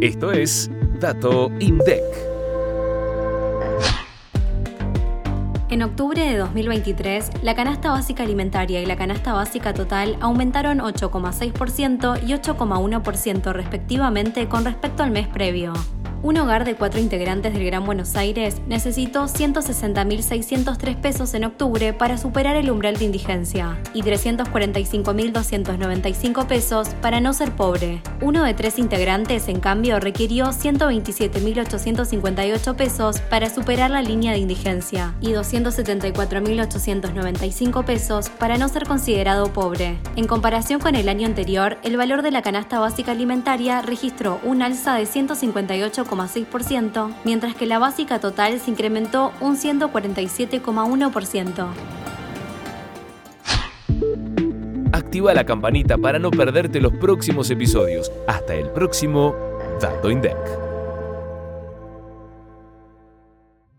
Esto es Dato INDEC. En octubre de 2023, la canasta básica alimentaria y la canasta básica total aumentaron 8,6% y 8,1% respectivamente con respecto al mes previo. Un hogar de cuatro integrantes del Gran Buenos Aires necesitó 160.603 pesos en octubre para superar el umbral de indigencia y 345.295 pesos para no ser pobre. Uno de tres integrantes, en cambio, requirió 127.858 pesos para superar la línea de indigencia y 274.895 pesos para no ser considerado pobre. En comparación con el año anterior, el valor de la canasta básica alimentaria registró un alza de 158 mientras que la básica total se incrementó un 147,1%. Activa la campanita para no perderte los próximos episodios. Hasta el próximo Dato INDEC.